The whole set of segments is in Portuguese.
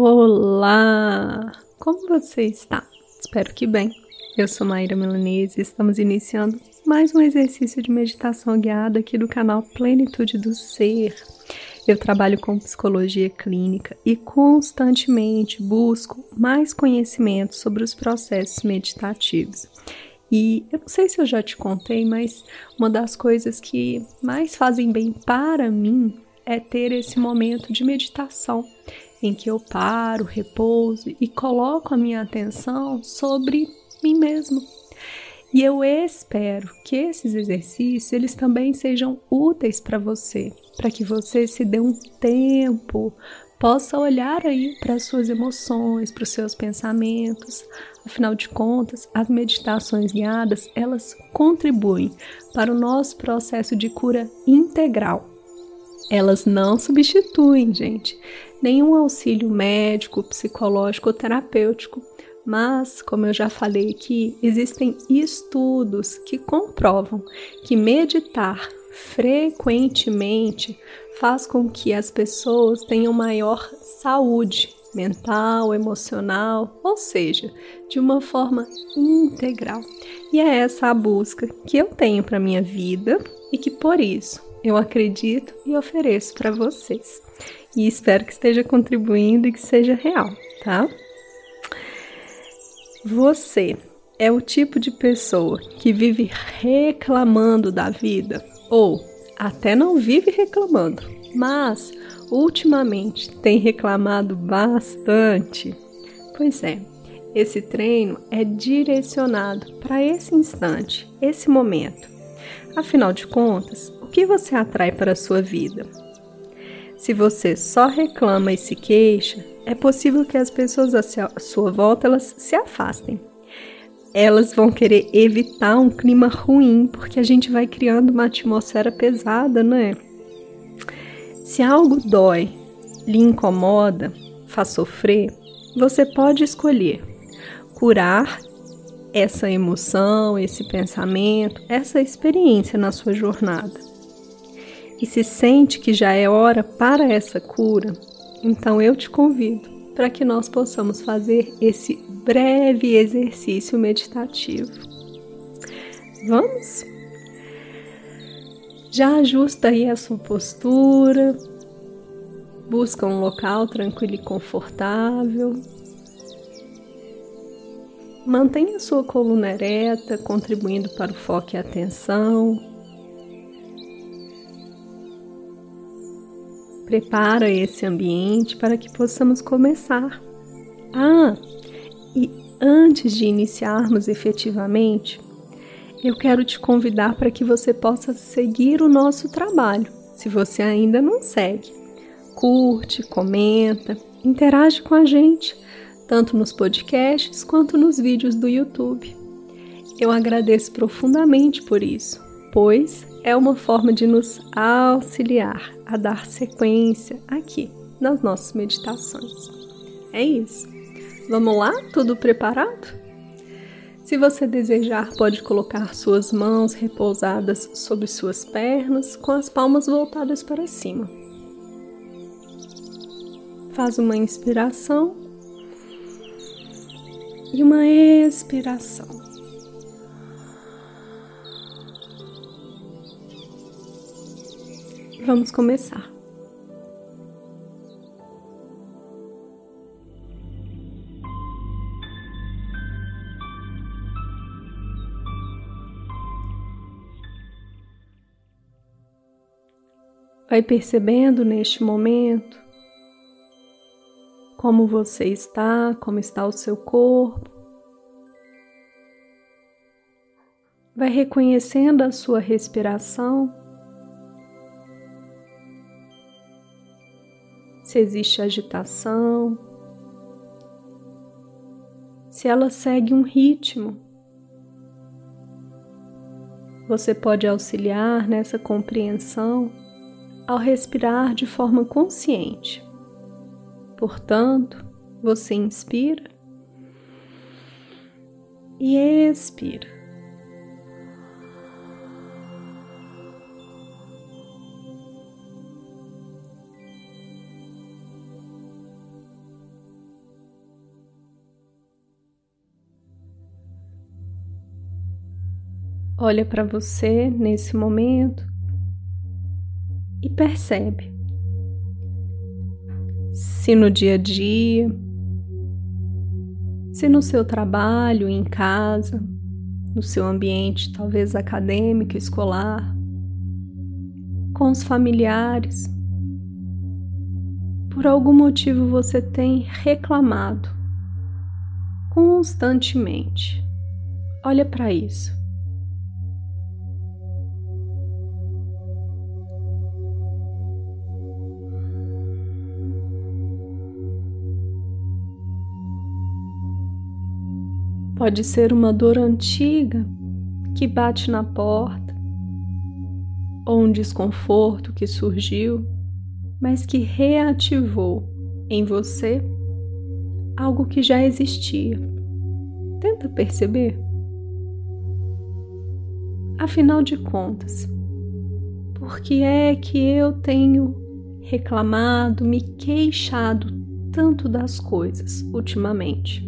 Olá! Como você está? Espero que bem. Eu sou Maíra Milanese e estamos iniciando mais um exercício de meditação guiada aqui do canal Plenitude do Ser. Eu trabalho com psicologia clínica e constantemente busco mais conhecimento sobre os processos meditativos. E eu não sei se eu já te contei, mas uma das coisas que mais fazem bem para mim é ter esse momento de meditação em que eu paro, repouso e coloco a minha atenção sobre mim mesmo. E eu espero que esses exercícios eles também sejam úteis para você, para que você se dê um tempo, possa olhar aí para as suas emoções, para os seus pensamentos. Afinal de contas, as meditações guiadas, elas contribuem para o nosso processo de cura integral. Elas não substituem, gente, nenhum auxílio médico, psicológico ou terapêutico. Mas, como eu já falei aqui, existem estudos que comprovam que meditar frequentemente faz com que as pessoas tenham maior saúde mental, emocional, ou seja, de uma forma integral. E é essa a busca que eu tenho para minha vida e que por isso eu acredito e ofereço para vocês. E espero que esteja contribuindo e que seja real, tá? Você é o tipo de pessoa que vive reclamando da vida ou até não vive reclamando, mas ultimamente tem reclamado bastante. Pois é, esse treino é direcionado para esse instante, esse momento. Afinal de contas, que você atrai para a sua vida? Se você só reclama e se queixa, é possível que as pessoas à sua volta elas se afastem. Elas vão querer evitar um clima ruim, porque a gente vai criando uma atmosfera pesada, né? Se algo dói, lhe incomoda, faz sofrer, você pode escolher curar essa emoção, esse pensamento, essa experiência na sua jornada. E se sente que já é hora para essa cura, então eu te convido para que nós possamos fazer esse breve exercício meditativo. Vamos? Já ajusta aí a sua postura, busca um local tranquilo e confortável. Mantenha sua coluna ereta, contribuindo para o foco e atenção. Prepara esse ambiente para que possamos começar. Ah, e antes de iniciarmos efetivamente, eu quero te convidar para que você possa seguir o nosso trabalho, se você ainda não segue. Curte, comenta, interage com a gente tanto nos podcasts quanto nos vídeos do YouTube. Eu agradeço profundamente por isso, pois é uma forma de nos auxiliar a dar sequência aqui nas nossas meditações. É isso. Vamos lá? Tudo preparado? Se você desejar, pode colocar suas mãos repousadas sobre suas pernas, com as palmas voltadas para cima. Faz uma inspiração e uma expiração. Vamos começar. Vai percebendo neste momento como você está, como está o seu corpo. Vai reconhecendo a sua respiração. Se existe agitação, se ela segue um ritmo. Você pode auxiliar nessa compreensão ao respirar de forma consciente. Portanto, você inspira e expira. Olha para você nesse momento e percebe se no dia a dia, se no seu trabalho, em casa, no seu ambiente, talvez acadêmico, escolar, com os familiares, por algum motivo você tem reclamado constantemente. Olha para isso. Pode ser uma dor antiga que bate na porta, ou um desconforto que surgiu, mas que reativou em você algo que já existia. Tenta perceber. Afinal de contas, por que é que eu tenho reclamado, me queixado tanto das coisas ultimamente?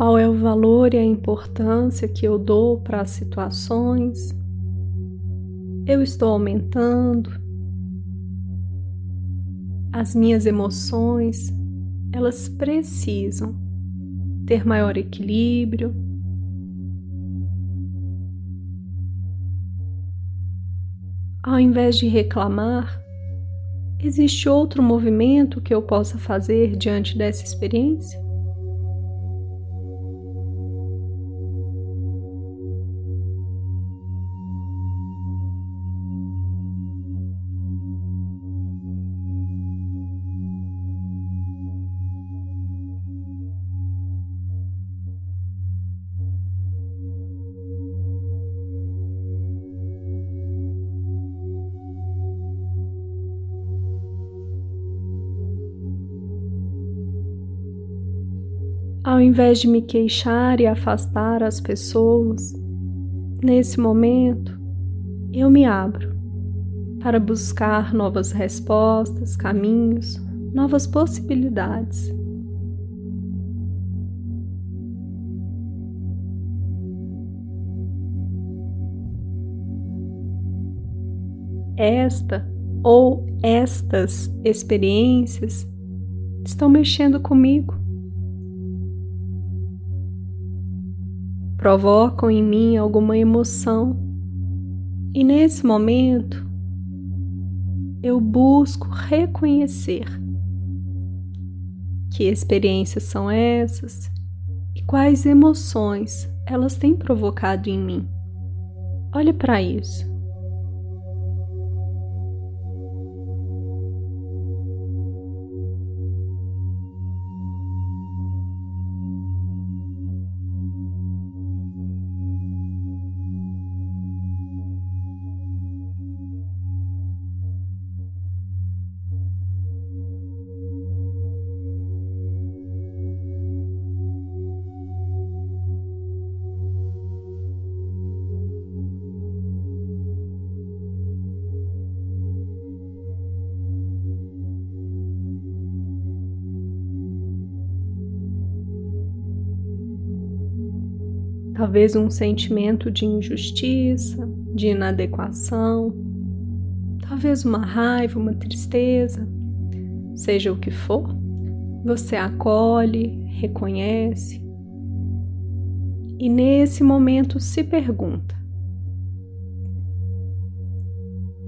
Qual é o valor e a importância que eu dou para as situações. Eu estou aumentando. As minhas emoções, elas precisam ter maior equilíbrio. Ao invés de reclamar, existe outro movimento que eu possa fazer diante dessa experiência? Ao invés de me queixar e afastar as pessoas, nesse momento eu me abro para buscar novas respostas, caminhos, novas possibilidades. Esta ou estas experiências estão mexendo comigo provocam em mim alguma emoção. E nesse momento, eu busco reconhecer que experiências são essas e quais emoções elas têm provocado em mim. Olhe para isso. Talvez um sentimento de injustiça, de inadequação, talvez uma raiva, uma tristeza, seja o que for, você acolhe, reconhece e nesse momento se pergunta: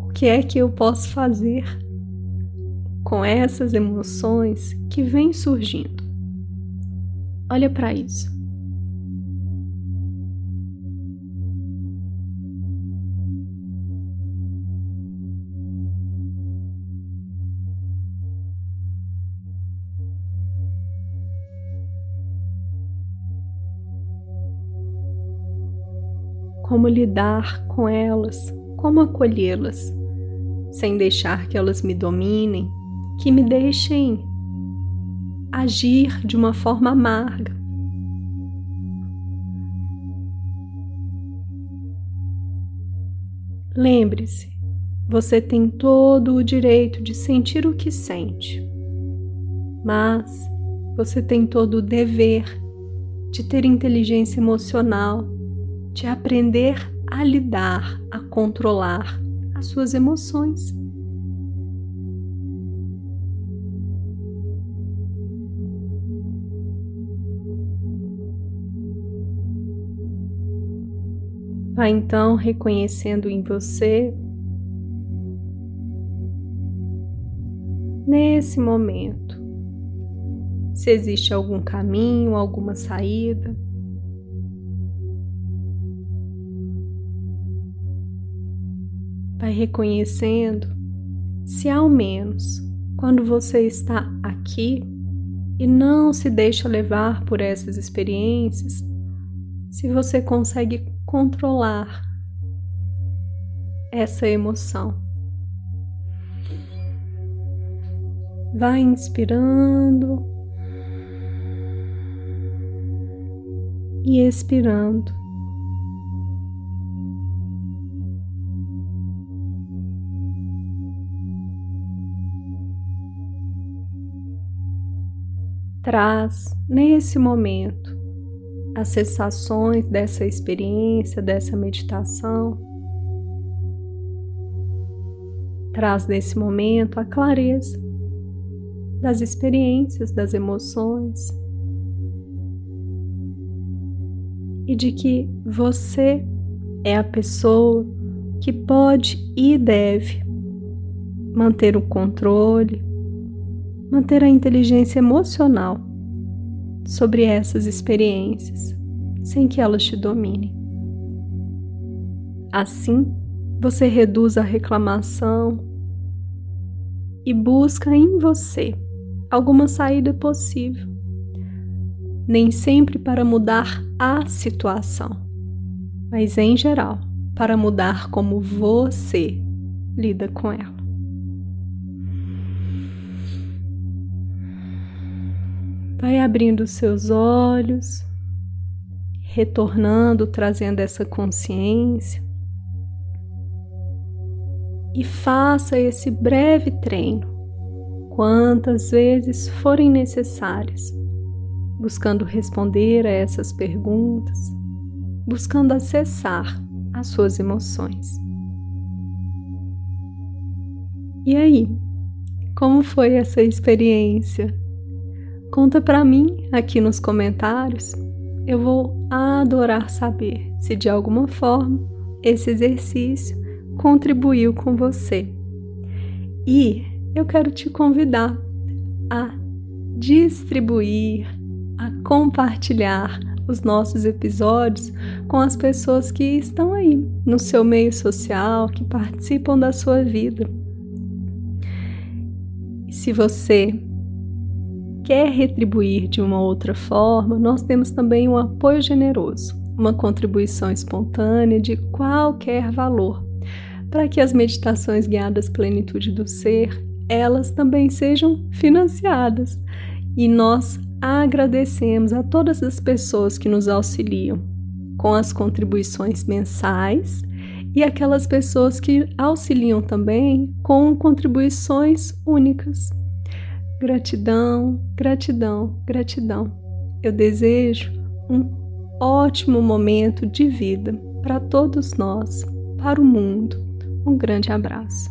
o que é que eu posso fazer com essas emoções que vêm surgindo? Olha para isso. Como lidar com elas, como acolhê-las, sem deixar que elas me dominem, que me deixem agir de uma forma amarga. Lembre-se, você tem todo o direito de sentir o que sente, mas você tem todo o dever de ter inteligência emocional, de aprender a lidar, a controlar as suas emoções. Vá então reconhecendo em você, nesse momento, se existe algum caminho, alguma saída. Vai reconhecendo se ao menos quando você está aqui e não se deixa levar por essas experiências, se você consegue controlar essa emoção. Vai inspirando e expirando. Traz nesse momento as sensações dessa experiência, dessa meditação. Traz nesse momento a clareza das experiências, das emoções e de que você é a pessoa que pode e deve manter o controle, manter a inteligência emocional sobre essas experiências, sem que elas te dominem. Assim, você reduz a reclamação e busca em você alguma saída possível, nem sempre para mudar a situação, mas em geral para mudar como você lida com ela. Vai abrindo seus olhos, retornando, trazendo essa consciência. E faça esse breve treino quantas vezes forem necessárias, buscando responder a essas perguntas, buscando acessar as suas emoções. E aí, como foi essa experiência? Conta para mim aqui nos comentários. Eu vou adorar saber se de alguma forma esse exercício contribuiu com você. E eu quero te convidar a distribuir, a compartilhar os nossos episódios com as pessoas que estão aí no seu meio social, que participam da sua vida. Se você quer retribuir de uma outra forma, nós temos também um apoio generoso, uma contribuição espontânea de qualquer valor, para que as meditações guiadas plenitude do ser, elas também sejam financiadas. E nós agradecemos a todas as pessoas que nos auxiliam com as contribuições mensais e aquelas pessoas que auxiliam também com contribuições únicas. Gratidão, gratidão, gratidão. Eu desejo um ótimo momento de vida para todos nós, para o mundo. Um grande abraço.